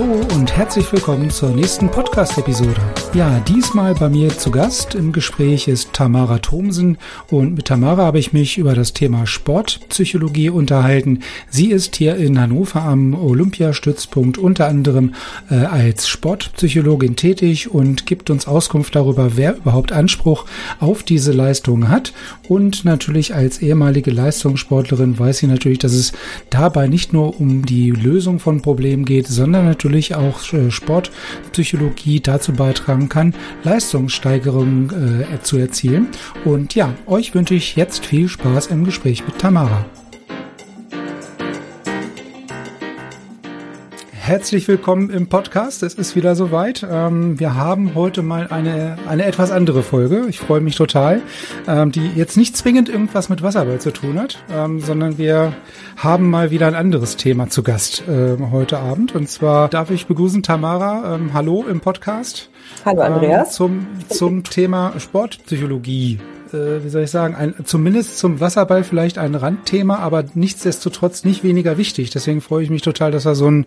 Hallo und herzlich willkommen zur nächsten Podcast-Episode. Ja, diesmal bei mir zu Gast im Gespräch ist Tamara Thomsen und mit Tamara habe ich mich über das Thema Sportpsychologie unterhalten. Sie ist hier in Hannover am Olympiastützpunkt unter anderem äh, als Sportpsychologin tätig und gibt uns Auskunft darüber, wer überhaupt Anspruch auf diese Leistung hat. Und natürlich als ehemalige Leistungssportlerin weiß sie natürlich, dass es dabei nicht nur um die Lösung von Problemen geht, sondern natürlich auch äh, Sportpsychologie dazu beitragen kann, Leistungssteigerungen äh, zu erzielen. Und ja, euch wünsche ich jetzt viel Spaß im Gespräch mit Tamara. Herzlich willkommen im Podcast. Es ist wieder soweit. Ähm, wir haben heute mal eine, eine etwas andere Folge. Ich freue mich total, ähm, die jetzt nicht zwingend irgendwas mit Wasserball zu tun hat, ähm, sondern wir haben mal wieder ein anderes Thema zu Gast äh, heute Abend. Und zwar darf ich begrüßen Tamara. Ähm, hallo im Podcast. Hallo Andreas. Ähm, zum, zum Thema Sportpsychologie äh, wie soll ich sagen, ein, zumindest zum Wasserball vielleicht ein Randthema, aber nichtsdestotrotz nicht weniger wichtig. Deswegen freue ich mich total, dass wir so ein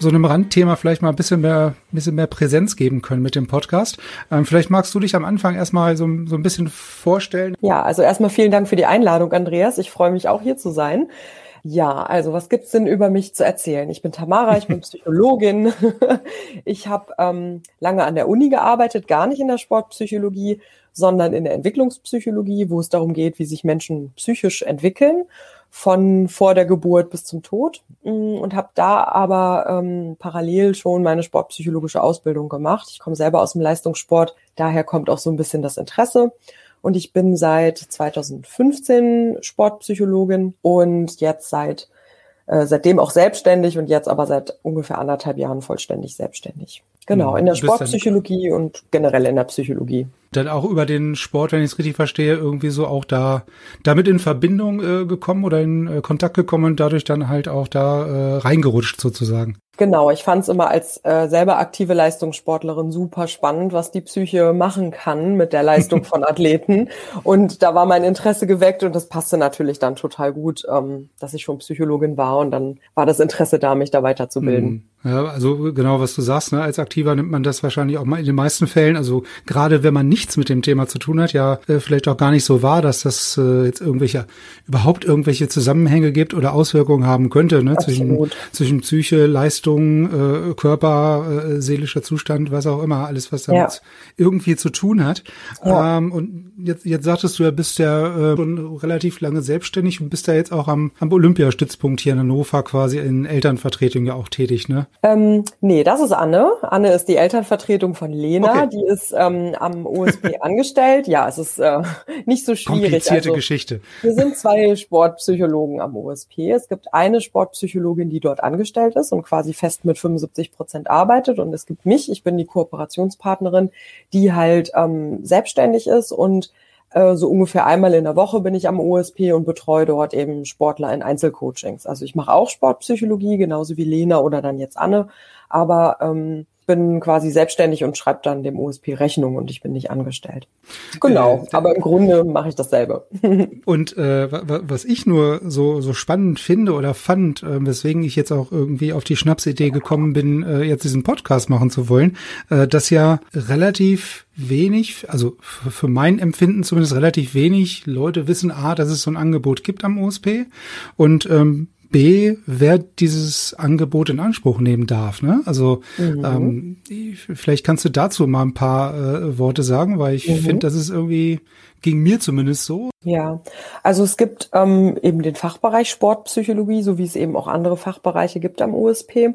so einem Randthema vielleicht mal ein bisschen mehr, ein bisschen mehr Präsenz geben können mit dem Podcast. Ähm, vielleicht magst du dich am Anfang erstmal so, so ein bisschen vorstellen. Ja, also erstmal vielen Dank für die Einladung, Andreas. Ich freue mich auch hier zu sein. Ja, also was gibt's denn über mich zu erzählen? Ich bin Tamara, ich bin Psychologin. ich habe ähm, lange an der Uni gearbeitet, gar nicht in der Sportpsychologie, sondern in der Entwicklungspsychologie, wo es darum geht, wie sich Menschen psychisch entwickeln von vor der Geburt bis zum Tod mm, und habe da aber ähm, parallel schon meine sportpsychologische Ausbildung gemacht. Ich komme selber aus dem Leistungssport, daher kommt auch so ein bisschen das Interesse. Und ich bin seit 2015 Sportpsychologin und jetzt seit äh, seitdem auch selbstständig und jetzt aber seit ungefähr anderthalb Jahren vollständig selbstständig. Genau, in der Sportpsychologie und generell in der Psychologie. Dann auch über den Sport, wenn ich es richtig verstehe, irgendwie so auch da damit in Verbindung äh, gekommen oder in äh, Kontakt gekommen und dadurch dann halt auch da äh, reingerutscht sozusagen. Genau, ich fand es immer als äh, selber aktive Leistungssportlerin super spannend, was die Psyche machen kann mit der Leistung von Athleten. Und da war mein Interesse geweckt und das passte natürlich dann total gut, ähm, dass ich schon Psychologin war und dann war das Interesse da, mich da weiterzubilden. Mhm. Ja, also genau, was du sagst, ne? als Aktiver nimmt man das wahrscheinlich auch mal in den meisten Fällen, also gerade wenn man nichts mit dem Thema zu tun hat, ja äh, vielleicht auch gar nicht so wahr, dass das äh, jetzt irgendwelche, überhaupt irgendwelche Zusammenhänge gibt oder Auswirkungen haben könnte, ne? zwischen, zwischen Psyche, Leistung, äh, Körper, äh, seelischer Zustand, was auch immer, alles, was damit ja. irgendwie zu tun hat. Ja. Ähm, und jetzt, jetzt sagtest du ja, bist ja äh, schon relativ lange selbstständig und bist ja jetzt auch am, am Olympiastützpunkt hier in Hannover quasi in Elternvertretung ja auch tätig, ne? Ähm, nee, das ist Anne. Anne ist die Elternvertretung von Lena, okay. die ist ähm, am OSP angestellt. Ja, es ist äh, nicht so schwierig. Komplizierte also, Geschichte. Wir sind zwei Sportpsychologen am OSP. Es gibt eine Sportpsychologin, die dort angestellt ist und quasi fest mit 75 Prozent arbeitet. Und es gibt mich, ich bin die Kooperationspartnerin, die halt ähm, selbstständig ist und äh, so ungefähr einmal in der Woche bin ich am OSP und betreue dort eben Sportler in Einzelcoachings. Also ich mache auch Sportpsychologie, genauso wie Lena oder dann jetzt Anne, aber ähm, bin quasi selbstständig und schreibe dann dem OSP Rechnung und ich bin nicht angestellt. Genau, äh, aber im Grunde mache ich dasselbe. und äh, was ich nur so so spannend finde oder fand, äh, weswegen ich jetzt auch irgendwie auf die Schnapsidee gekommen bin, äh, jetzt diesen Podcast machen zu wollen, äh, dass ja relativ wenig, also für mein Empfinden zumindest relativ wenig Leute wissen, a, dass es so ein Angebot gibt am OSP und ähm, B, wer dieses Angebot in Anspruch nehmen darf. Ne? Also mhm. ähm, vielleicht kannst du dazu mal ein paar äh, Worte sagen, weil ich mhm. finde, das ist irgendwie ging mir zumindest so. Ja, also es gibt ähm, eben den Fachbereich Sportpsychologie, so wie es eben auch andere Fachbereiche gibt am USP.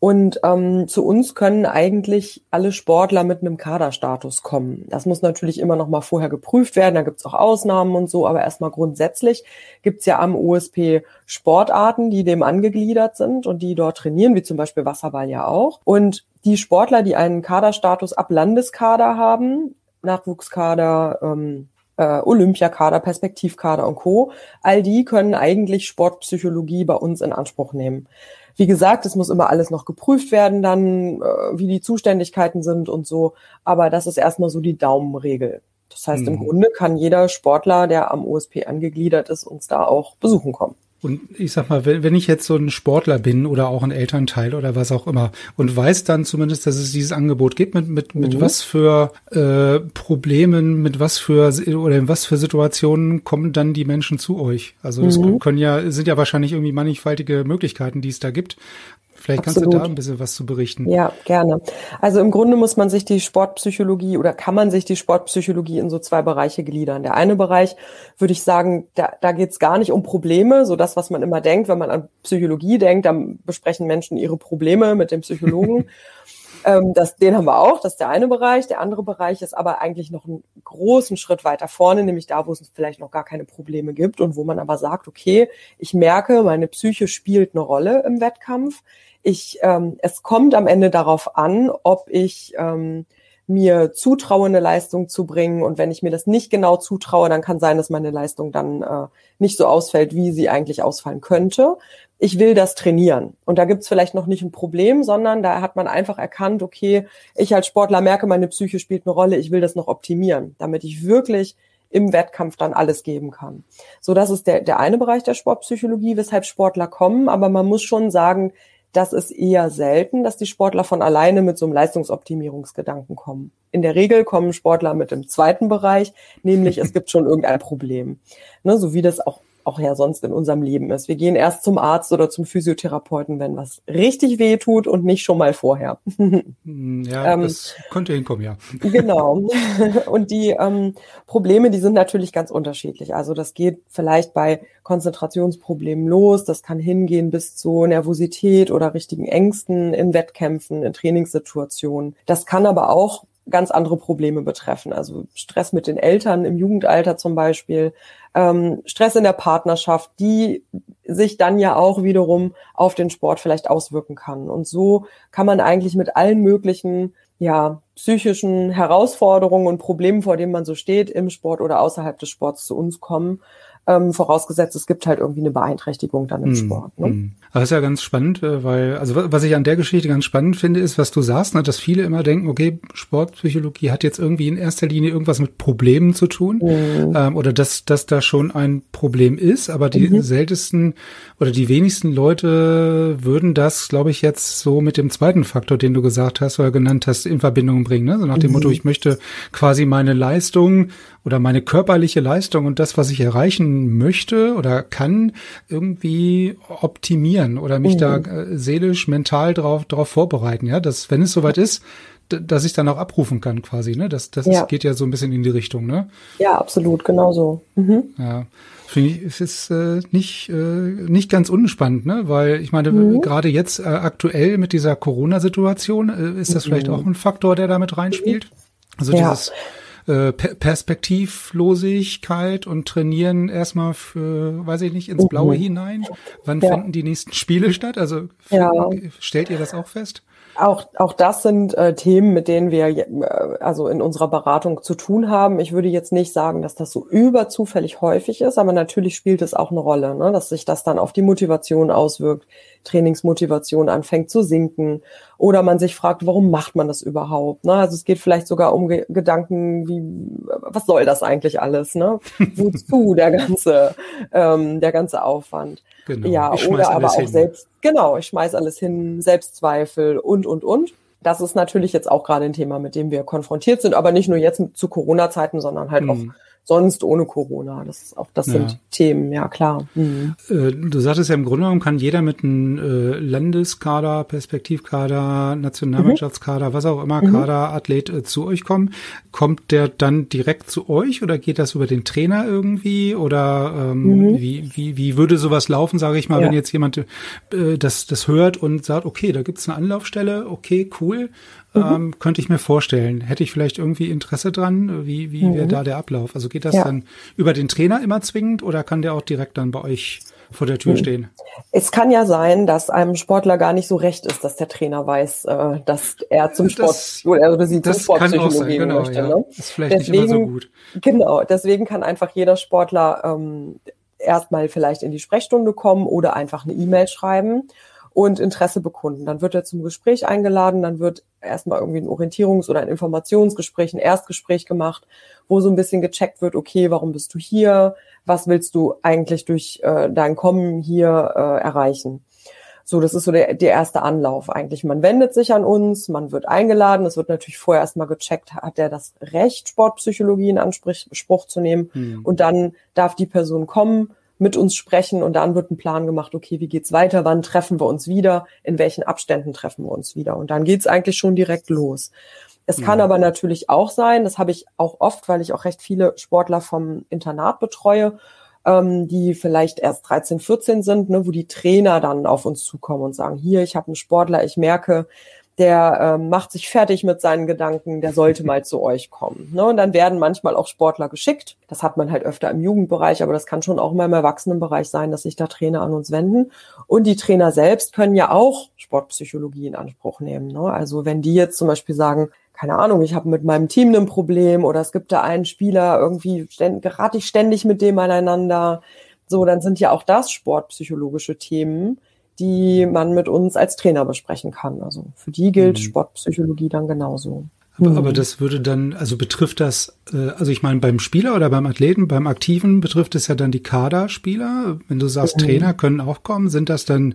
Und ähm, zu uns können eigentlich alle Sportler mit einem Kaderstatus kommen. Das muss natürlich immer noch mal vorher geprüft werden. Da gibt es auch Ausnahmen und so, aber erstmal grundsätzlich gibt es ja am USP Sportarten, die dem angegliedert sind und die dort trainieren, wie zum Beispiel Wasserball ja auch. Und die Sportler, die einen Kaderstatus ab Landeskader haben, Nachwuchskader, ähm, äh, Olympiakader, Perspektivkader und Co. All die können eigentlich Sportpsychologie bei uns in Anspruch nehmen. Wie gesagt, es muss immer alles noch geprüft werden, dann, äh, wie die Zuständigkeiten sind und so. Aber das ist erstmal so die Daumenregel. Das heißt, mhm. im Grunde kann jeder Sportler, der am OSP angegliedert ist, uns da auch besuchen kommen. Und ich sag mal, wenn, wenn ich jetzt so ein Sportler bin oder auch ein Elternteil oder was auch immer und weiß dann zumindest, dass es dieses Angebot gibt, mit, mit, mit mhm. was für äh, Problemen, mit was für oder in was für Situationen kommen dann die Menschen zu euch? Also das mhm. können ja, sind ja wahrscheinlich irgendwie mannigfaltige Möglichkeiten, die es da gibt. Vielleicht kannst Absolut. du da ein bisschen was zu berichten. Ja, gerne. Also im Grunde muss man sich die Sportpsychologie oder kann man sich die Sportpsychologie in so zwei Bereiche gliedern. Der eine Bereich würde ich sagen, da, da geht es gar nicht um Probleme, so das, was man immer denkt, wenn man an Psychologie denkt, dann besprechen Menschen ihre Probleme mit dem Psychologen. ähm, das, den haben wir auch, das ist der eine Bereich. Der andere Bereich ist aber eigentlich noch einen großen Schritt weiter vorne, nämlich da, wo es vielleicht noch gar keine Probleme gibt und wo man aber sagt, okay, ich merke, meine Psyche spielt eine Rolle im Wettkampf ich, ähm, es kommt am Ende darauf an, ob ich ähm, mir zutraue, eine Leistung zu bringen. Und wenn ich mir das nicht genau zutraue, dann kann sein, dass meine Leistung dann äh, nicht so ausfällt, wie sie eigentlich ausfallen könnte. Ich will das trainieren. Und da gibt's vielleicht noch nicht ein Problem, sondern da hat man einfach erkannt, okay, ich als Sportler merke, meine Psyche spielt eine Rolle, ich will das noch optimieren, damit ich wirklich im Wettkampf dann alles geben kann. So, das ist der, der eine Bereich der Sportpsychologie, weshalb Sportler kommen. Aber man muss schon sagen, das ist eher selten, dass die Sportler von alleine mit so einem Leistungsoptimierungsgedanken kommen. In der Regel kommen Sportler mit dem zweiten Bereich, nämlich es gibt schon irgendein Problem. Ne, so wie das auch auch ja sonst in unserem Leben ist. Wir gehen erst zum Arzt oder zum Physiotherapeuten, wenn was richtig weh tut und nicht schon mal vorher. Hm, ja, ähm, das könnte hinkommen, ja. Genau. Und die ähm, Probleme, die sind natürlich ganz unterschiedlich. Also das geht vielleicht bei Konzentrationsproblemen los. Das kann hingehen bis zu Nervosität oder richtigen Ängsten in Wettkämpfen, in Trainingssituationen. Das kann aber auch ganz andere Probleme betreffen. Also Stress mit den Eltern im Jugendalter zum Beispiel, ähm, Stress in der Partnerschaft, die sich dann ja auch wiederum auf den Sport vielleicht auswirken kann. Und so kann man eigentlich mit allen möglichen ja, psychischen Herausforderungen und Problemen, vor denen man so steht, im Sport oder außerhalb des Sports zu uns kommen ähm, vorausgesetzt, es gibt halt irgendwie eine Beeinträchtigung dann im mm, Sport. Ne? Mm. Das ist ja ganz spannend, äh, weil, also was ich an der Geschichte ganz spannend finde, ist, was du sagst, ne, dass viele immer denken, okay, Sportpsychologie hat jetzt irgendwie in erster Linie irgendwas mit Problemen zu tun mm. ähm, oder dass, dass da schon ein Problem ist, aber die mhm. seltensten oder die wenigsten Leute würden das, glaube ich, jetzt so mit dem zweiten Faktor, den du gesagt hast oder genannt hast, in Verbindung bringen. Ne? So nach dem mhm. Motto, ich möchte quasi meine Leistung oder meine körperliche Leistung und das, was ich erreichen möchte oder kann, irgendwie optimieren oder mich mhm. da äh, seelisch, mental drauf, drauf vorbereiten. Ja, dass, wenn es soweit ist, dass ich dann auch abrufen kann quasi, ne? Das, das ja. geht ja so ein bisschen in die Richtung, ne? Ja, absolut, genau so. Mhm. Ja. Finde ich, es ist äh, nicht, äh, nicht ganz unspannend, ne? Weil ich meine, mhm. gerade jetzt äh, aktuell mit dieser Corona-Situation, äh, ist das mhm. vielleicht auch ein Faktor, der damit reinspielt? Also ja. dieses äh, Perspektivlosigkeit und trainieren erstmal für, weiß ich nicht, ins mhm. Blaue mhm. hinein. Wann ja. finden die nächsten Spiele statt? Also ja. stellt ihr das auch fest? Auch, auch das sind äh, Themen, mit denen wir äh, also in unserer Beratung zu tun haben. Ich würde jetzt nicht sagen, dass das so überzufällig häufig ist, aber natürlich spielt es auch eine Rolle, ne? dass sich das dann auf die Motivation auswirkt, Trainingsmotivation anfängt zu sinken oder man sich fragt, warum macht man das überhaupt? Ne? Also es geht vielleicht sogar um Ge Gedanken wie, was soll das eigentlich alles? Ne? Wozu der ganze, ähm, der ganze Aufwand? Genau. Ja, oder aber auch hin. selbst, genau, ich schmeiß alles hin, Selbstzweifel und, und, und. Das ist natürlich jetzt auch gerade ein Thema, mit dem wir konfrontiert sind, aber nicht nur jetzt zu Corona-Zeiten, sondern halt mhm. auch sonst ohne Corona. Das ist auch, das ja. sind Themen, ja klar. Mhm. Äh, du sagtest ja im Grunde genommen kann jeder mit einem äh, Landeskader, Perspektivkader, Nationalmannschaftskader, mhm. was auch immer, mhm. Kader, Athlet äh, zu euch kommen. Kommt der dann direkt zu euch oder geht das über den Trainer irgendwie? Oder ähm, mhm. wie, wie, wie würde sowas laufen, sage ich mal, ja. wenn jetzt jemand äh, das, das hört und sagt, okay, da gibt's eine Anlaufstelle, okay, cool. Mhm. Ähm, könnte ich mir vorstellen. Hätte ich vielleicht irgendwie Interesse dran? Wie, wie mhm. wäre da der Ablauf? Also geht das ja. dann über den Trainer immer zwingend oder kann der auch direkt dann bei euch vor der Tür mhm. stehen? Es kann ja sein, dass einem Sportler gar nicht so recht ist, dass der Trainer weiß, äh, dass er zum Sport das, oder sie zum Sportpsychologie gehen genau, möchte. Ja. Ne? Ist vielleicht deswegen, nicht immer so gut. Genau, deswegen kann einfach jeder Sportler ähm, erstmal vielleicht in die Sprechstunde kommen oder einfach eine E-Mail schreiben und Interesse bekunden. Dann wird er zum Gespräch eingeladen, dann wird erstmal irgendwie ein Orientierungs- oder ein Informationsgespräch, ein Erstgespräch gemacht, wo so ein bisschen gecheckt wird, okay, warum bist du hier? Was willst du eigentlich durch äh, dein Kommen hier äh, erreichen? So, das ist so der, der erste Anlauf eigentlich. Man wendet sich an uns, man wird eingeladen. Es wird natürlich vorher erstmal gecheckt, hat er das Recht, Sportpsychologie in Anspruch zu nehmen. Hm. Und dann darf die Person kommen, mit uns sprechen und dann wird ein Plan gemacht, okay, wie geht's weiter, wann treffen wir uns wieder, in welchen Abständen treffen wir uns wieder. Und dann geht's eigentlich schon direkt los. Es kann ja. aber natürlich auch sein, das habe ich auch oft, weil ich auch recht viele Sportler vom Internat betreue, ähm, die vielleicht erst 13, 14 sind, ne, wo die Trainer dann auf uns zukommen und sagen, hier, ich habe einen Sportler, ich merke, der ähm, macht sich fertig mit seinen Gedanken, der sollte mal zu euch kommen. Ne? Und dann werden manchmal auch Sportler geschickt. Das hat man halt öfter im Jugendbereich, aber das kann schon auch mal im Erwachsenenbereich sein, dass sich da Trainer an uns wenden. Und die Trainer selbst können ja auch Sportpsychologie in Anspruch nehmen. Ne? Also wenn die jetzt zum Beispiel sagen, keine Ahnung, ich habe mit meinem Team ein Problem oder es gibt da einen Spieler, irgendwie gerate ich ständig mit dem aneinander. So, dann sind ja auch das sportpsychologische Themen, die man mit uns als Trainer besprechen kann. Also für die gilt mhm. Sportpsychologie dann genauso. Aber, mhm. aber das würde dann, also betrifft das, äh, also ich meine beim Spieler oder beim Athleten, beim Aktiven betrifft es ja dann die Kaderspieler. Wenn du sagst, mhm. Trainer können auch kommen, sind das dann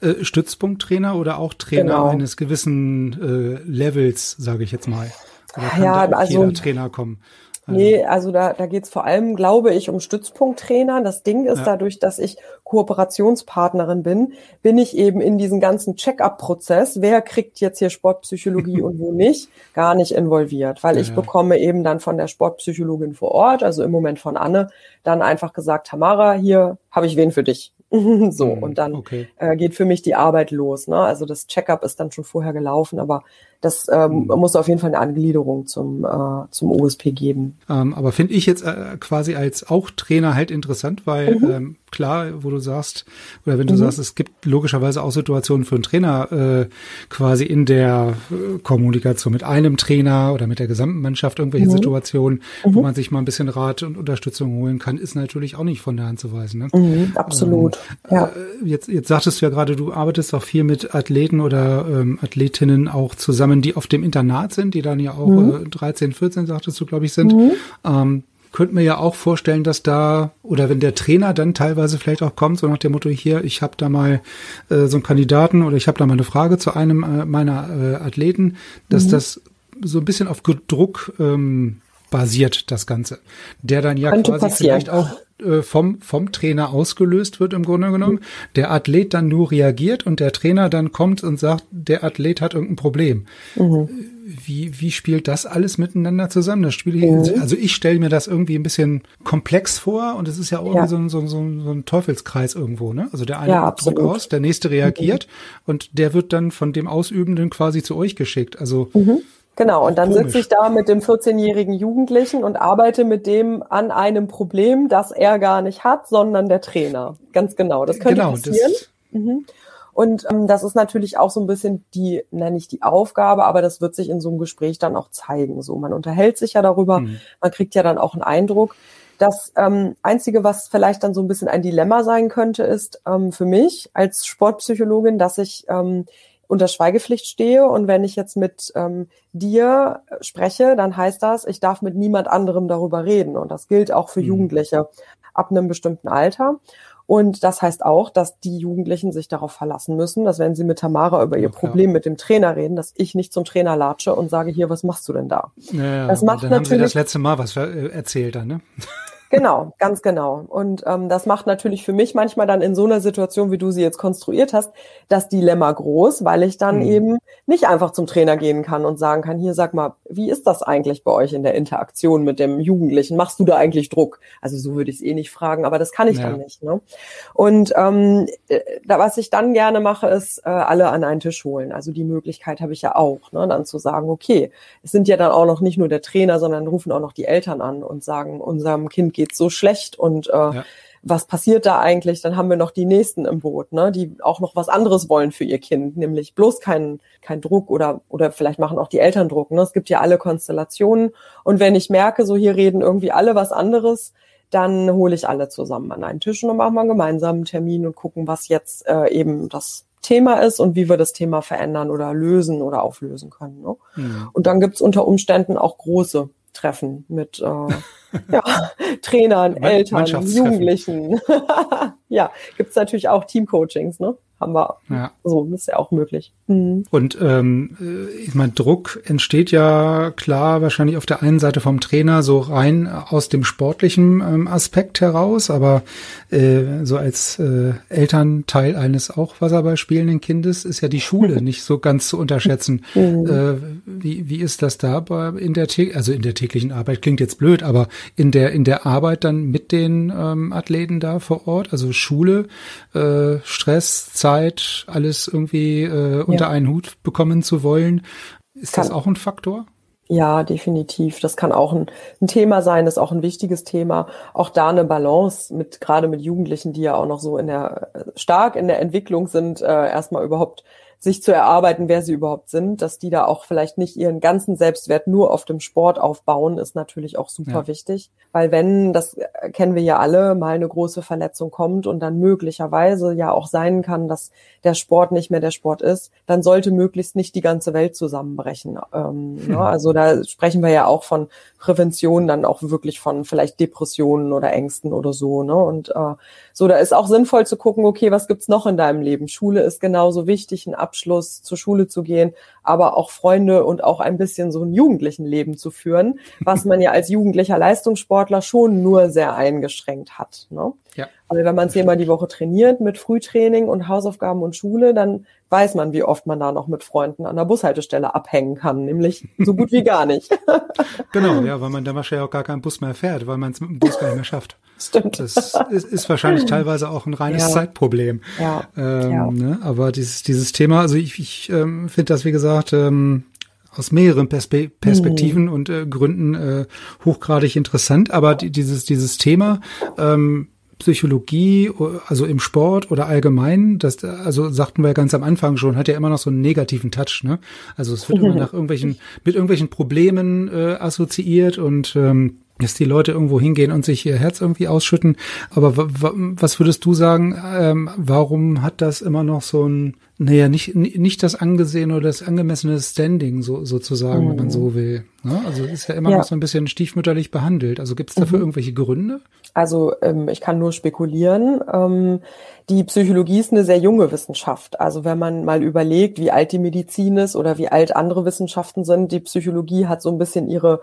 äh, Stützpunkttrainer oder auch Trainer genau. eines gewissen äh, Levels, sage ich jetzt mal? Oder kann ja, da auch also, jeder Trainer kommen? Nee, also da, da geht es vor allem, glaube ich, um Stützpunkttrainer. Das Ding ist, ja. dadurch, dass ich Kooperationspartnerin bin, bin ich eben in diesen ganzen Check-up-Prozess, wer kriegt jetzt hier Sportpsychologie und wo nicht, gar nicht involviert, weil ja, ich bekomme eben dann von der Sportpsychologin vor Ort, also im Moment von Anne, dann einfach gesagt, Tamara, hier habe ich wen für dich. so, mhm, und dann okay. äh, geht für mich die Arbeit los. Ne? Also das Checkup ist dann schon vorher gelaufen, aber das ähm, mhm. muss auf jeden Fall eine Angliederung zum, äh, zum OSP geben. Ähm, aber finde ich jetzt äh, quasi als auch Trainer halt interessant, weil mhm. ähm, klar, wo du sagst, oder wenn du mhm. sagst, es gibt logischerweise auch Situationen für einen Trainer äh, quasi in der äh, Kommunikation mit einem Trainer oder mit der gesamten Mannschaft irgendwelche mhm. Situationen, wo mhm. man sich mal ein bisschen Rat und Unterstützung holen kann, ist natürlich auch nicht von der Hand zu weisen. Ne? Mhm, absolut. Ähm, ja. Äh, jetzt, jetzt sagtest du ja gerade, du arbeitest auch viel mit Athleten oder ähm, Athletinnen auch zusammen, die auf dem Internat sind, die dann ja auch mhm. äh, 13, 14, sagtest du, glaube ich, sind. Mhm. Ähm, könnte mir ja auch vorstellen, dass da, oder wenn der Trainer dann teilweise vielleicht auch kommt, so nach dem Motto, hier, ich habe da mal äh, so einen Kandidaten oder ich habe da mal eine Frage zu einem äh, meiner äh, Athleten, dass mhm. das so ein bisschen auf Druck ähm, basiert, das Ganze. Der dann ja Könnte quasi passieren. vielleicht auch äh, vom, vom Trainer ausgelöst wird im Grunde genommen. Mhm. Der Athlet dann nur reagiert und der Trainer dann kommt und sagt, der Athlet hat irgendein Problem. Mhm wie, wie spielt das alles miteinander zusammen? Das spiele ich, mhm. Also ich stelle mir das irgendwie ein bisschen komplex vor und es ist ja auch ja. So, ein, so, ein, so, ein Teufelskreis irgendwo, ne? Also der eine ja, drückt aus, der nächste reagiert mhm. und der wird dann von dem Ausübenden quasi zu euch geschickt. Also mhm. Genau, und dann sitze ich da mit dem 14-jährigen Jugendlichen und arbeite mit dem an einem Problem, das er gar nicht hat, sondern der Trainer. Ganz genau. Das könnte genau, passieren. Das, mhm. Und ähm, das ist natürlich auch so ein bisschen die, nenne ich die Aufgabe, aber das wird sich in so einem Gespräch dann auch zeigen. So, man unterhält sich ja darüber, mhm. man kriegt ja dann auch einen Eindruck. Das ähm, Einzige, was vielleicht dann so ein bisschen ein Dilemma sein könnte, ist ähm, für mich als Sportpsychologin, dass ich ähm, unter Schweigepflicht stehe und wenn ich jetzt mit ähm, dir spreche, dann heißt das, ich darf mit niemand anderem darüber reden und das gilt auch für mhm. Jugendliche ab einem bestimmten Alter. Und das heißt auch, dass die Jugendlichen sich darauf verlassen müssen, dass wenn sie mit Tamara über ihr ja, Problem mit dem Trainer reden, dass ich nicht zum Trainer latsche und sage, hier, was machst du denn da? Ja, das macht dann natürlich, haben sie das letzte Mal was äh, erzählt dann, ne? Genau, ganz genau. Und ähm, das macht natürlich für mich manchmal dann in so einer Situation, wie du sie jetzt konstruiert hast, das Dilemma groß, weil ich dann mhm. eben nicht einfach zum Trainer gehen kann und sagen kann, hier sag mal, wie ist das eigentlich bei euch in der Interaktion mit dem Jugendlichen? Machst du da eigentlich Druck? Also so würde ich es eh nicht fragen, aber das kann ich ja. dann nicht. Ne? Und ähm, äh, da, was ich dann gerne mache, ist äh, alle an einen Tisch holen. Also die Möglichkeit habe ich ja auch, ne? dann zu sagen, okay, es sind ja dann auch noch nicht nur der Trainer, sondern rufen auch noch die Eltern an und sagen, unserem Kind geht so schlecht und äh, ja. was passiert da eigentlich? Dann haben wir noch die Nächsten im Boot, ne, die auch noch was anderes wollen für ihr Kind, nämlich bloß keinen kein Druck oder oder vielleicht machen auch die Eltern Druck. Ne? Es gibt ja alle Konstellationen und wenn ich merke, so hier reden irgendwie alle was anderes, dann hole ich alle zusammen an einen Tisch und dann machen wir einen gemeinsamen Termin und gucken, was jetzt äh, eben das Thema ist und wie wir das Thema verändern oder lösen oder auflösen können. Ne? Mhm. Und dann gibt's unter Umständen auch große Treffen mit äh, ja, Trainern, Eltern, Jugendlichen. ja, gibt's natürlich auch Teamcoachings, ne? haben wir ja. so, ist ja auch möglich. Mhm. Und ähm, äh, ich meine, Druck entsteht ja klar wahrscheinlich auf der einen Seite vom Trainer so rein aus dem sportlichen ähm, Aspekt heraus, aber äh, so als äh, Elternteil eines auch Wasserball spielenden Kindes ist ja die Schule nicht so ganz zu unterschätzen. Mhm. Äh, wie, wie ist das da bei, in der also in der täglichen Arbeit klingt jetzt blöd, aber in der in der Arbeit dann mit den ähm, Athleten da vor Ort, also Schule, äh, Stress, Zeit alles irgendwie äh, unter ja. einen Hut bekommen zu wollen. Ist kann, das auch ein Faktor? Ja, definitiv. Das kann auch ein, ein, Thema sein, das ist auch ein wichtiges Thema. Auch da eine Balance mit, gerade mit Jugendlichen, die ja auch noch so in der, stark in der Entwicklung sind, äh, erstmal überhaupt sich zu erarbeiten, wer sie überhaupt sind, dass die da auch vielleicht nicht ihren ganzen Selbstwert nur auf dem Sport aufbauen, ist natürlich auch super ja. wichtig. Weil wenn, das kennen wir ja alle, mal eine große Verletzung kommt und dann möglicherweise ja auch sein kann, dass der Sport nicht mehr der Sport ist, dann sollte möglichst nicht die ganze Welt zusammenbrechen. Ähm, hm. ja, also da sprechen wir ja auch von Prävention, dann auch wirklich von vielleicht Depressionen oder Ängsten oder so. Ne? Und äh, so, da ist auch sinnvoll zu gucken, okay, was gibt's noch in deinem Leben? Schule ist genauso wichtig, ein Abschluss zur Schule zu gehen, aber auch Freunde und auch ein bisschen so ein jugendlichen Leben zu führen, was man ja als jugendlicher Leistungssportler schon nur sehr eingeschränkt hat. Ne? Ja. Aber wenn man zehnmal die Woche trainiert mit Frühtraining und Hausaufgaben und Schule, dann weiß man, wie oft man da noch mit Freunden an der Bushaltestelle abhängen kann, nämlich so gut wie gar nicht. genau, ja, weil man dann wahrscheinlich auch gar keinen Bus mehr fährt, weil man es mit dem Bus gar nicht mehr schafft. Stimmt. Das ist, ist wahrscheinlich teilweise auch ein reines ja. Zeitproblem. Ja. Ähm, ja. Ne? Aber dieses, dieses Thema, also ich, ich ähm, finde das, wie gesagt, ähm, aus mehreren Perspe Perspektiven mhm. und äh, Gründen äh, hochgradig interessant. Aber die, dieses, dieses Thema, ähm, Psychologie, also im Sport oder allgemein, das, also sagten wir ja ganz am Anfang schon, hat ja immer noch so einen negativen Touch, ne? Also es wird immer nach irgendwelchen, mit irgendwelchen Problemen äh, assoziiert und ähm, dass die Leute irgendwo hingehen und sich ihr Herz irgendwie ausschütten. Aber was würdest du sagen, ähm, warum hat das immer noch so ein, naja, nicht, nicht das angesehene oder das angemessene Standing so, sozusagen, mhm. wenn man so mhm. will? Ne? Also es ist ja immer ja. noch so ein bisschen stiefmütterlich behandelt. Also gibt es dafür mhm. irgendwelche Gründe? Also ähm, ich kann nur spekulieren. Ähm, die Psychologie ist eine sehr junge Wissenschaft. Also wenn man mal überlegt, wie alt die Medizin ist oder wie alt andere Wissenschaften sind, die Psychologie hat so ein bisschen ihre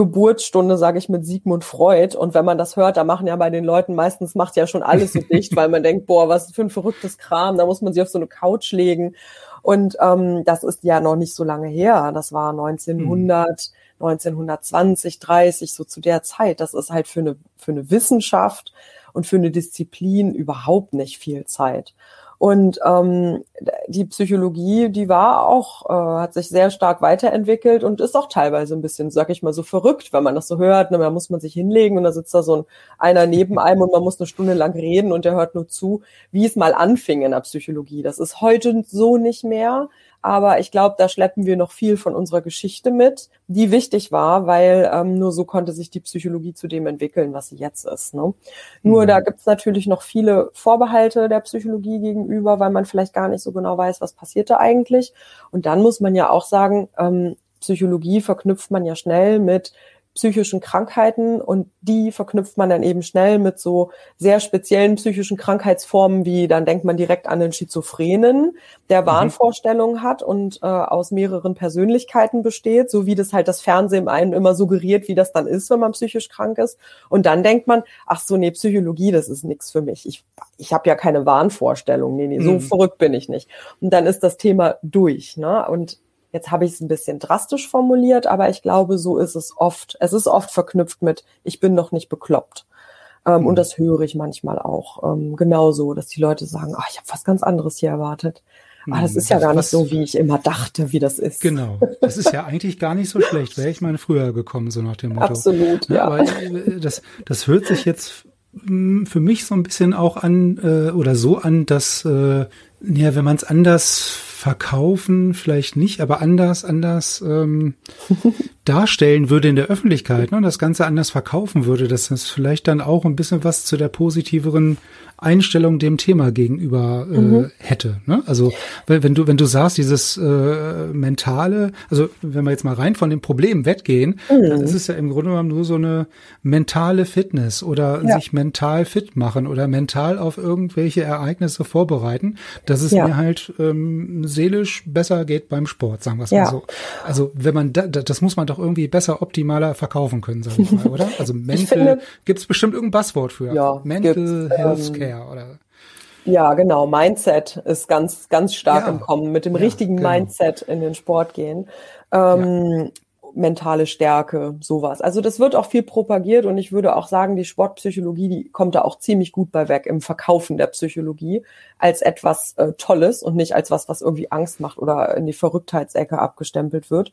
Geburtsstunde, sage ich, mit Sigmund Freud. Und wenn man das hört, da machen ja bei den Leuten meistens macht ja schon alles so dicht, weil man denkt, boah, was für ein verrücktes Kram, da muss man sich auf so eine Couch legen. Und ähm, das ist ja noch nicht so lange her. Das war 1900, hm. 1920, 30, so zu der Zeit. Das ist halt für eine, für eine Wissenschaft und für eine Disziplin überhaupt nicht viel Zeit. Und ähm, die Psychologie, die war auch, äh, hat sich sehr stark weiterentwickelt und ist auch teilweise ein bisschen, sag ich mal, so verrückt, wenn man das so hört. Ne? Da muss man sich hinlegen und da sitzt da so ein einer neben einem und man muss eine Stunde lang reden und der hört nur zu, wie es mal anfing in der Psychologie. Das ist heute so nicht mehr. Aber ich glaube, da schleppen wir noch viel von unserer Geschichte mit, die wichtig war, weil ähm, nur so konnte sich die Psychologie zu dem entwickeln, was sie jetzt ist. Ne? Nur mhm. da gibt's natürlich noch viele Vorbehalte der Psychologie gegenüber, weil man vielleicht gar nicht so genau weiß, was passierte eigentlich. Und dann muss man ja auch sagen, ähm, Psychologie verknüpft man ja schnell mit psychischen Krankheiten und die verknüpft man dann eben schnell mit so sehr speziellen psychischen Krankheitsformen, wie dann denkt man direkt an den Schizophrenen, der mhm. Wahnvorstellungen hat und äh, aus mehreren Persönlichkeiten besteht, so wie das halt das Fernsehen einem immer suggeriert, wie das dann ist, wenn man psychisch krank ist. Und dann denkt man, ach so, nee, Psychologie, das ist nichts für mich. Ich, ich habe ja keine Wahnvorstellungen. Nee, nee, so mhm. verrückt bin ich nicht. Und dann ist das Thema durch. Ne? Und Jetzt habe ich es ein bisschen drastisch formuliert, aber ich glaube, so ist es oft. Es ist oft verknüpft mit, ich bin noch nicht bekloppt. Ähm, mhm. Und das höre ich manchmal auch ähm, genauso, dass die Leute sagen, ach, ich habe was ganz anderes hier erwartet. Ah, das mhm. ist ja gar nicht so, wie ich immer dachte, wie das ist. Genau. Das ist ja eigentlich gar nicht so schlecht. Wäre ich mal früher gekommen, so nach dem Motto. Absolut, ja. ja. Aber äh, das, das hört sich jetzt hm, für mich so ein bisschen auch an äh, oder so an, dass äh, ja, wenn man es anders verkaufen, vielleicht nicht, aber anders, anders ähm, darstellen würde in der Öffentlichkeit ne, und das Ganze anders verkaufen würde, dass das vielleicht dann auch ein bisschen was zu der positiveren Einstellung dem Thema gegenüber äh, mhm. hätte. Ne? Also wenn du wenn du sagst dieses äh, mentale, also wenn wir jetzt mal rein von dem Problem weggehen, mhm. dann ist es ja im Grunde genommen nur so eine mentale Fitness oder ja. sich mental fit machen oder mental auf irgendwelche Ereignisse vorbereiten, dass es ja. mir halt ähm, seelisch besser geht beim Sport, sagen wir es ja. mal so. Also wenn man da, das muss man doch irgendwie besser, optimaler verkaufen können, sag ich mal, oder? Also mental gibt es bestimmt irgendein Buzzword für. Ja, mental Health Care ähm, oder ja, genau. Mindset ist ganz, ganz stark ja, im Kommen. Mit dem richtigen genau. Mindset in den Sport gehen. Ähm, mentale Stärke, sowas. Also das wird auch viel propagiert und ich würde auch sagen, die Sportpsychologie, die kommt da auch ziemlich gut bei weg im Verkaufen der Psychologie als etwas äh, Tolles und nicht als was, was irgendwie Angst macht oder in die Verrücktheitsecke abgestempelt wird.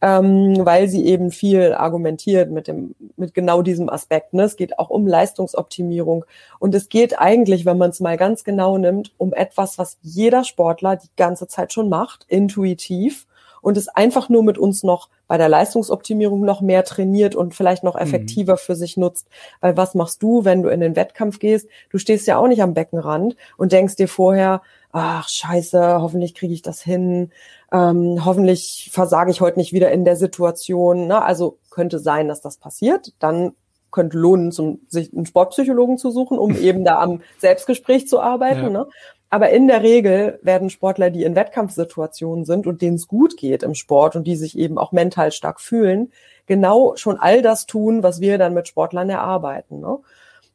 Ähm, weil sie eben viel argumentiert mit dem, mit genau diesem Aspekt. Ne? Es geht auch um Leistungsoptimierung und es geht eigentlich, wenn man es mal ganz genau nimmt, um etwas, was jeder Sportler die ganze Zeit schon macht, intuitiv und es einfach nur mit uns noch bei der Leistungsoptimierung noch mehr trainiert und vielleicht noch mhm. effektiver mhm. für sich nutzt. Weil was machst du, wenn du in den Wettkampf gehst? Du stehst ja auch nicht am Beckenrand und denkst dir vorher, ach scheiße, hoffentlich kriege ich das hin, ähm, hoffentlich versage ich heute nicht wieder in der Situation. Ne? Also könnte sein, dass das passiert. Dann könnte lohnen, zum, sich einen Sportpsychologen zu suchen, um eben da am Selbstgespräch zu arbeiten. Ja. Ne? Aber in der Regel werden Sportler, die in Wettkampfsituationen sind und denen es gut geht im Sport und die sich eben auch mental stark fühlen, genau schon all das tun, was wir dann mit Sportlern erarbeiten. Ne?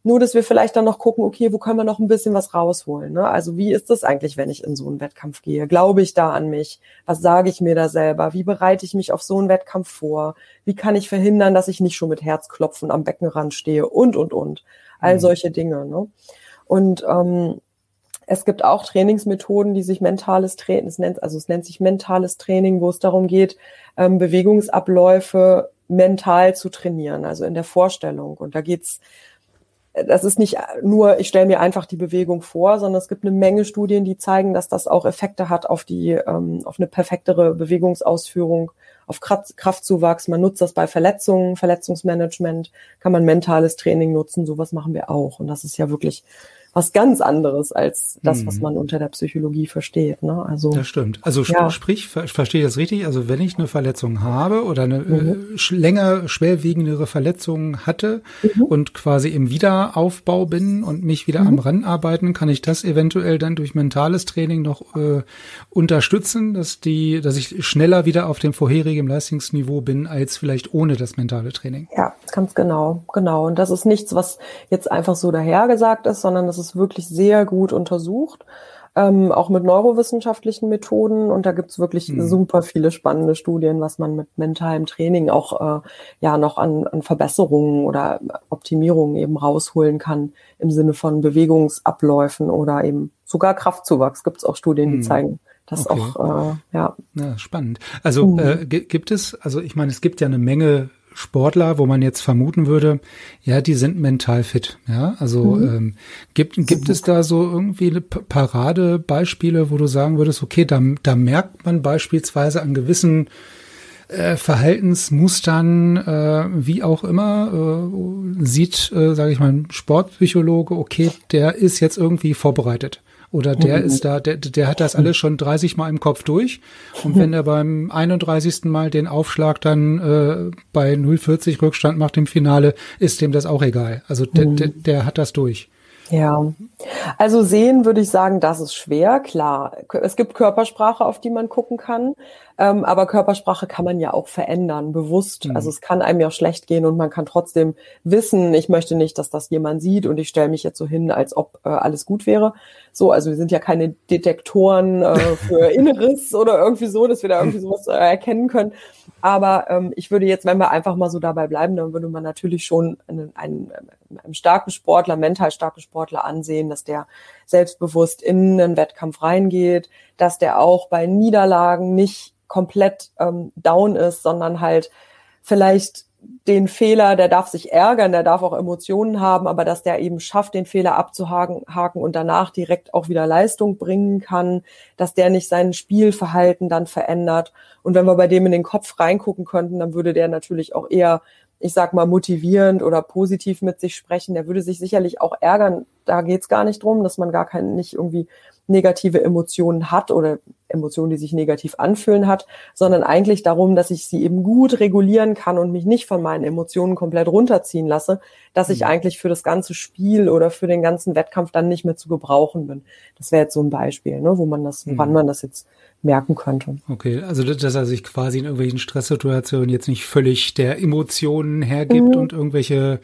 Nur, dass wir vielleicht dann noch gucken, okay, wo können wir noch ein bisschen was rausholen? Ne? Also wie ist das eigentlich, wenn ich in so einen Wettkampf gehe? Glaube ich da an mich? Was sage ich mir da selber? Wie bereite ich mich auf so einen Wettkampf vor? Wie kann ich verhindern, dass ich nicht schon mit Herzklopfen am Beckenrand stehe? Und, und, und. All mhm. solche Dinge. Ne? Und ähm, es gibt auch Trainingsmethoden, die sich mentales Training, es nennt, also es nennt sich mentales Training, wo es darum geht, ähm, Bewegungsabläufe mental zu trainieren, also in der Vorstellung. Und da geht's, das ist nicht nur, ich stelle mir einfach die Bewegung vor, sondern es gibt eine Menge Studien, die zeigen, dass das auch Effekte hat auf die, ähm, auf eine perfektere Bewegungsausführung, auf Kraftzuwachs. Man nutzt das bei Verletzungen, Verletzungsmanagement, kann man mentales Training nutzen. Sowas machen wir auch. Und das ist ja wirklich was ganz anderes als das, was mhm. man unter der Psychologie versteht. Ne? Also das stimmt. Also ja. sprich, ver verstehe das richtig. Also wenn ich eine Verletzung habe oder eine mhm. äh, länger schwerwiegendere Verletzung hatte mhm. und quasi im Wiederaufbau bin und mich wieder mhm. am Ran arbeiten, kann ich das eventuell dann durch mentales Training noch äh, unterstützen, dass die, dass ich schneller wieder auf dem vorherigen Leistungsniveau bin als vielleicht ohne das mentale Training. Ja, ganz genau, genau. Und das ist nichts, was jetzt einfach so dahergesagt ist, sondern das ist ist wirklich sehr gut untersucht, ähm, auch mit neurowissenschaftlichen Methoden. Und da gibt's wirklich mhm. super viele spannende Studien, was man mit mentalem Training auch äh, ja noch an, an Verbesserungen oder Optimierungen eben rausholen kann im Sinne von Bewegungsabläufen oder eben sogar Kraftzuwachs. Gibt's auch Studien, die mhm. zeigen, das okay. auch, äh, ja. ja. Spannend. Also mhm. äh, gibt es, also ich meine, es gibt ja eine Menge Sportler, wo man jetzt vermuten würde, ja, die sind mental fit. Ja, also mhm. ähm, gibt gibt es da so irgendwie Paradebeispiele, wo du sagen würdest, okay, da, da merkt man beispielsweise an gewissen äh, Verhaltensmustern, äh, wie auch immer, äh, sieht, äh, sage ich mal, ein Sportpsychologe, okay, der ist jetzt irgendwie vorbereitet Oder der mhm. ist da, der, der hat das alles schon 30 Mal im Kopf durch. Und wenn er beim 31. Mal den Aufschlag dann äh, bei 0,40 Rückstand macht im Finale, ist dem das auch egal. Also der, mhm. der, der hat das durch. Ja, also sehen würde ich sagen, das ist schwer, klar. Es gibt Körpersprache, auf die man gucken kann, ähm, aber Körpersprache kann man ja auch verändern, bewusst. Mhm. Also es kann einem ja schlecht gehen und man kann trotzdem wissen, ich möchte nicht, dass das jemand sieht und ich stelle mich jetzt so hin, als ob äh, alles gut wäre. So, also wir sind ja keine Detektoren äh, für Inneres oder irgendwie so, dass wir da irgendwie sowas äh, erkennen können. Aber ähm, ich würde jetzt, wenn wir einfach mal so dabei bleiben, dann würde man natürlich schon einen, einen, einen starken Sportler, mental starken Sportler ansehen, dass der selbstbewusst in einen Wettkampf reingeht, dass der auch bei Niederlagen nicht komplett ähm, down ist, sondern halt vielleicht den Fehler, der darf sich ärgern, der darf auch Emotionen haben, aber dass der eben schafft, den Fehler abzuhaken haken und danach direkt auch wieder Leistung bringen kann, dass der nicht sein Spielverhalten dann verändert. Und wenn wir bei dem in den Kopf reingucken könnten, dann würde der natürlich auch eher, ich sag mal, motivierend oder positiv mit sich sprechen. Der würde sich sicherlich auch ärgern. Da geht's gar nicht drum, dass man gar keinen nicht irgendwie negative Emotionen hat oder Emotionen, die sich negativ anfühlen hat, sondern eigentlich darum, dass ich sie eben gut regulieren kann und mich nicht von meinen Emotionen komplett runterziehen lasse, dass ich mhm. eigentlich für das ganze Spiel oder für den ganzen Wettkampf dann nicht mehr zu gebrauchen bin. Das wäre jetzt so ein Beispiel, ne, wo man das, mhm. wann man das jetzt merken könnte. Okay, also dass er sich quasi in irgendwelchen Stresssituationen jetzt nicht völlig der Emotionen hergibt mhm. und irgendwelche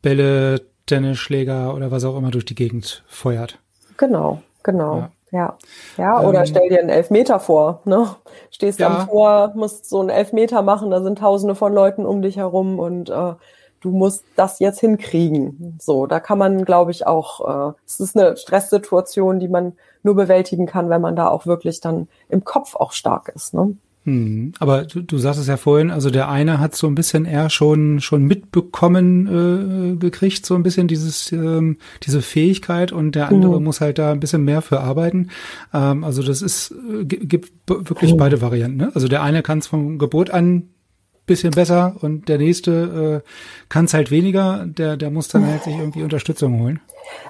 Bälle, Tennisschläger oder was auch immer durch die Gegend feuert. Genau, Genau. Ja. Ja, ja oder ähm, stell dir einen Elfmeter vor. Ne? Stehst ja. am Tor, musst so einen Elfmeter machen, da sind tausende von Leuten um dich herum und äh, du musst das jetzt hinkriegen. So, da kann man, glaube ich, auch, äh, es ist eine Stresssituation, die man nur bewältigen kann, wenn man da auch wirklich dann im Kopf auch stark ist. Ne? Hm, aber du, du sagst es ja vorhin, also der eine hat so ein bisschen eher schon schon mitbekommen äh, gekriegt, so ein bisschen dieses ähm, diese Fähigkeit und der andere mhm. muss halt da ein bisschen mehr für arbeiten. Ähm, also das ist äh, gibt wirklich mhm. beide Varianten. Ne? Also der eine kann es von Geburt an bisschen besser und der nächste äh, kann es halt weniger, der, der muss dann halt sich irgendwie Unterstützung holen.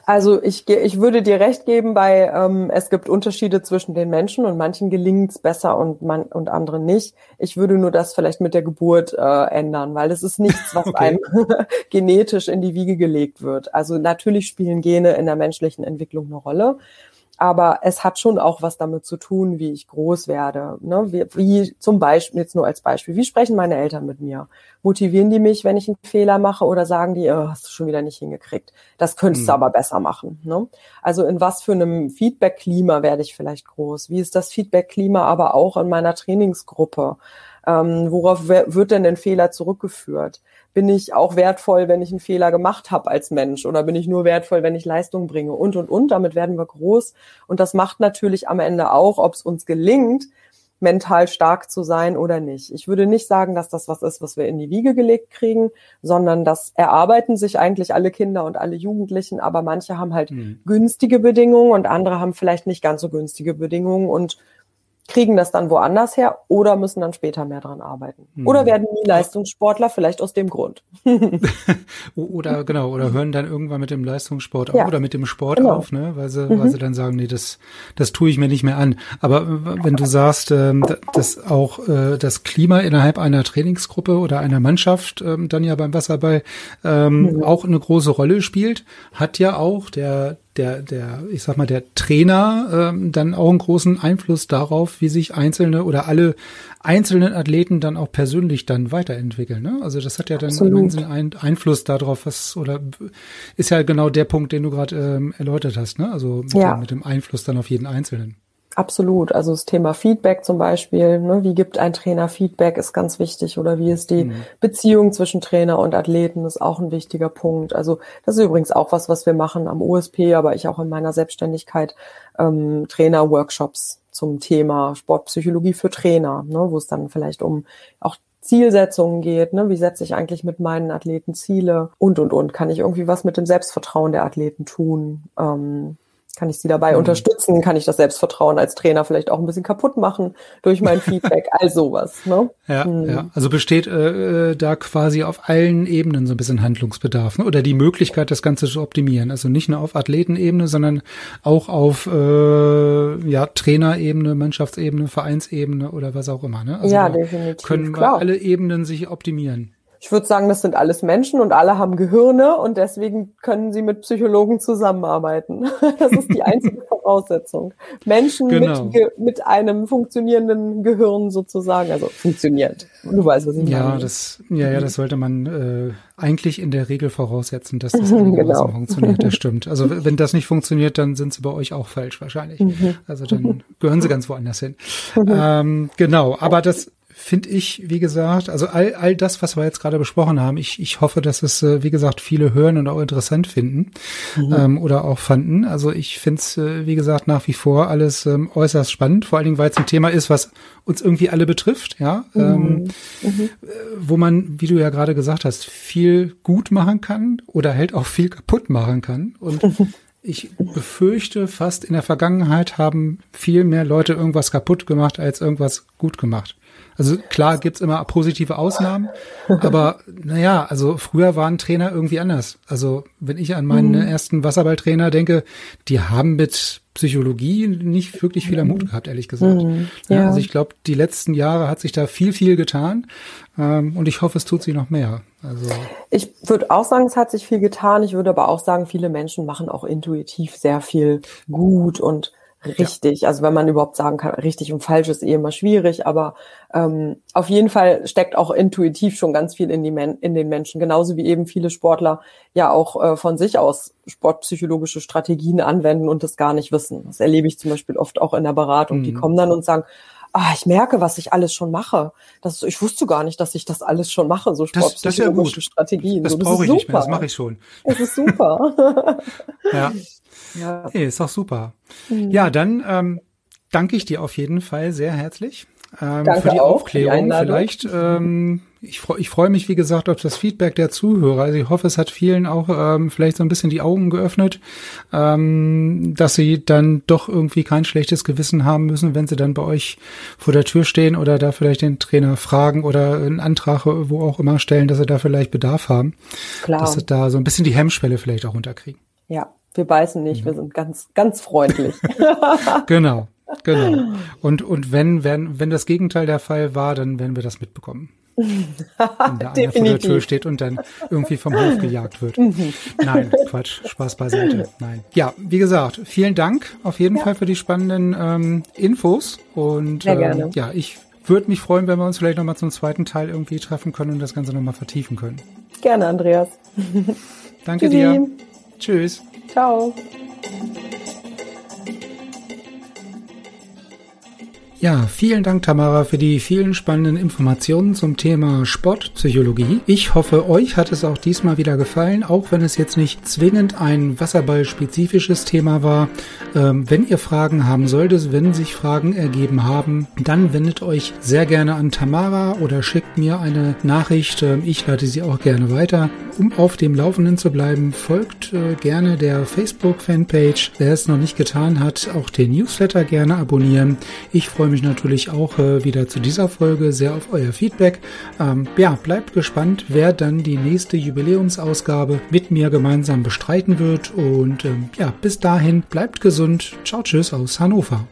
Also ich, ich würde dir recht geben bei, ähm, es gibt Unterschiede zwischen den Menschen und manchen gelingt es besser und, man, und anderen nicht. Ich würde nur das vielleicht mit der Geburt äh, ändern, weil das ist nichts, was okay. einem genetisch in die Wiege gelegt wird. Also natürlich spielen Gene in der menschlichen Entwicklung eine Rolle aber es hat schon auch was damit zu tun, wie ich groß werde. Ne? Wie, wie zum Beispiel, jetzt nur als Beispiel, wie sprechen meine Eltern mit mir? Motivieren die mich, wenn ich einen Fehler mache oder sagen die, oh, hast du schon wieder nicht hingekriegt? Das könntest mhm. du aber besser machen. Ne? Also in was für einem Feedback-Klima werde ich vielleicht groß? Wie ist das Feedback-Klima aber auch in meiner Trainingsgruppe? Ähm, worauf wird denn ein Fehler zurückgeführt? Bin ich auch wertvoll, wenn ich einen Fehler gemacht habe als Mensch oder bin ich nur wertvoll, wenn ich Leistung bringe und und und. Damit werden wir groß und das macht natürlich am Ende auch, ob es uns gelingt, mental stark zu sein oder nicht. Ich würde nicht sagen, dass das was ist, was wir in die Wiege gelegt kriegen, sondern das erarbeiten sich eigentlich alle Kinder und alle Jugendlichen, aber manche haben halt mhm. günstige Bedingungen und andere haben vielleicht nicht ganz so günstige Bedingungen und kriegen das dann woanders her oder müssen dann später mehr dran arbeiten. Mhm. Oder werden nie Leistungssportler, vielleicht aus dem Grund. oder genau, oder hören dann irgendwann mit dem Leistungssport ja. auf oder mit dem Sport genau. auf, ne? weil, sie, mhm. weil sie dann sagen, nee, das, das tue ich mir nicht mehr an. Aber wenn du sagst, ähm, dass auch äh, das Klima innerhalb einer Trainingsgruppe oder einer Mannschaft ähm, dann ja beim Wasserball ähm, mhm. auch eine große Rolle spielt, hat ja auch der der, der, ich sag mal, der Trainer ähm, dann auch einen großen Einfluss darauf, wie sich einzelne oder alle einzelnen Athleten dann auch persönlich dann weiterentwickeln. Ne? Also das hat ja dann einen Einfluss darauf, was oder ist ja genau der Punkt, den du gerade ähm, erläutert hast, ne? Also mit, ja. dem, mit dem Einfluss dann auf jeden Einzelnen. Absolut. Also das Thema Feedback zum Beispiel, ne, wie gibt ein Trainer Feedback, ist ganz wichtig. Oder wie ist die mhm. Beziehung zwischen Trainer und Athleten, ist auch ein wichtiger Punkt. Also das ist übrigens auch was, was wir machen am USP, aber ich auch in meiner Selbstständigkeit, ähm, Trainer-Workshops zum Thema Sportpsychologie für Trainer, ne, wo es dann vielleicht um auch Zielsetzungen geht, ne? wie setze ich eigentlich mit meinen Athleten Ziele und, und, und. Kann ich irgendwie was mit dem Selbstvertrauen der Athleten tun? Ähm, Kann ich sie dabei mhm. unterstützen? Kann ich das Selbstvertrauen als Trainer vielleicht auch ein bisschen kaputt machen durch mein Feedback? all sowas. Ne? Ja, mhm. ja, also besteht äh, äh, da quasi auf allen Ebenen so ein bisschen Handlungsbedarf ne? oder die Möglichkeit, das Ganze zu optimieren. Also nicht nur auf Athletenebene, sondern auch auf äh, ja, Trainerebene, Mannschaftsebene, Vereinsebene oder was auch immer. Ne? Also ja, definitiv. Können wir alle Ebenen sich optimieren ich würde sagen, das sind alles Menschen und alle haben Gehirne und deswegen können sie mit Psychologen zusammenarbeiten. Das ist die einzige Voraussetzung. Menschen genau. mit, mit einem funktionierenden Gehirn sozusagen, also funktioniert. Du weißt, was ich ja, meine. Das, ja, ja, das sollte man äh, eigentlich in der Regel voraussetzen, dass das genau. funktioniert. Das stimmt. Also wenn das nicht funktioniert, dann sind sie bei euch auch falsch wahrscheinlich. Mhm. Also dann gehören sie ganz woanders hin. ähm, genau, aber das finde ich, wie gesagt, also all, all das, was wir jetzt gerade besprochen haben, ich, ich hoffe, dass es, äh, wie gesagt, viele hören und auch interessant finden mhm. ähm, oder auch fanden. Also ich finde es, äh, wie gesagt, nach wie vor alles ähm, äußerst spannend, vor allen Dingen, weil es ein Thema ist, was uns irgendwie alle betrifft, ja, mhm. Ähm, mhm. Äh, wo man, wie du ja gerade gesagt hast, viel gut machen kann oder halt auch viel kaputt machen kann. Und ich befürchte, fast in der Vergangenheit haben viel mehr Leute irgendwas kaputt gemacht als irgendwas gut gemacht. Also klar gibt's immer positive Ausnahmen, aber naja, also früher waren Trainer irgendwie anders. Also wenn ich an meinen mhm. ersten Wasserballtrainer denke, die haben mit Psychologie nicht wirklich viel am Hut gehabt, ehrlich gesagt. Mhm. Ja. also ich glaube, die letzten Jahre hat sich da viel, viel getan ähm, und ich hoffe, es tut sich noch mehr. Also ich würde auch sagen, es hat sich viel getan. Ich würde aber auch sagen, viele Menschen machen auch intuitiv sehr viel gut und richtig. Ja. Also wenn man überhaupt sagen kann, richtig und falsch ist eh immer schwierig, aber ähm, auf jeden Fall steckt auch intuitiv schon ganz viel in, die Men in den Menschen, genauso wie eben viele Sportler ja auch äh, von sich aus sportpsychologische Strategien anwenden und das gar nicht wissen. Das erlebe ich zum Beispiel oft auch in der Beratung. Mhm. Die kommen dann und sagen, ah, ich merke, was ich alles schon mache. Das, ich wusste gar nicht, dass ich das alles schon mache, so das, das ja Strategien. Das, so, das brauche ich super. nicht mehr, das mache ich schon. Das ist super. ja. Ja. Hey, ist doch super. Mhm. Ja, dann ähm, danke ich dir auf jeden Fall sehr herzlich ähm, danke für die auch, Aufklärung. Die vielleicht, ähm, ich, freu, ich freue mich, wie gesagt, auf das Feedback der Zuhörer. Also ich hoffe, es hat vielen auch ähm, vielleicht so ein bisschen die Augen geöffnet, ähm, dass sie dann doch irgendwie kein schlechtes Gewissen haben müssen, wenn sie dann bei euch vor der Tür stehen oder da vielleicht den Trainer fragen oder einen Antrag wo auch immer stellen, dass sie da vielleicht Bedarf haben. Klar. Dass sie da so ein bisschen die Hemmschwelle vielleicht auch runterkriegen. Ja, wir beißen nicht, wir sind ganz, ganz freundlich. genau, genau. Und, und wenn, wenn, wenn das Gegenteil der Fall war, dann werden wir das mitbekommen. Wenn da einer vor der Tür steht und dann irgendwie vom Hof gejagt wird. Mhm. Nein, Quatsch, Spaß beiseite. Nein. Ja, wie gesagt, vielen Dank auf jeden ja. Fall für die spannenden ähm, Infos. Und Sehr gerne. Ähm, ja, ich würde mich freuen, wenn wir uns vielleicht nochmal zum zweiten Teil irgendwie treffen können und das Ganze nochmal vertiefen können. Gerne, Andreas. Danke Tschüssi. dir. Tschüss. Ciao. Ja, vielen Dank, Tamara, für die vielen spannenden Informationen zum Thema Sportpsychologie. Ich hoffe, euch hat es auch diesmal wieder gefallen, auch wenn es jetzt nicht zwingend ein Wasserball-spezifisches Thema war. Ähm, wenn ihr Fragen haben solltet, wenn sich Fragen ergeben haben, dann wendet euch sehr gerne an Tamara oder schickt mir eine Nachricht. Ähm, ich leite sie auch gerne weiter. Um auf dem Laufenden zu bleiben, folgt äh, gerne der Facebook-Fanpage. Wer es noch nicht getan hat, auch den Newsletter gerne abonnieren. Ich freue mich natürlich auch äh, wieder zu dieser Folge sehr auf euer Feedback. Ähm, ja, bleibt gespannt, wer dann die nächste Jubiläumsausgabe mit mir gemeinsam bestreiten wird. Und ähm, ja, bis dahin bleibt gesund. Ciao, tschüss aus Hannover.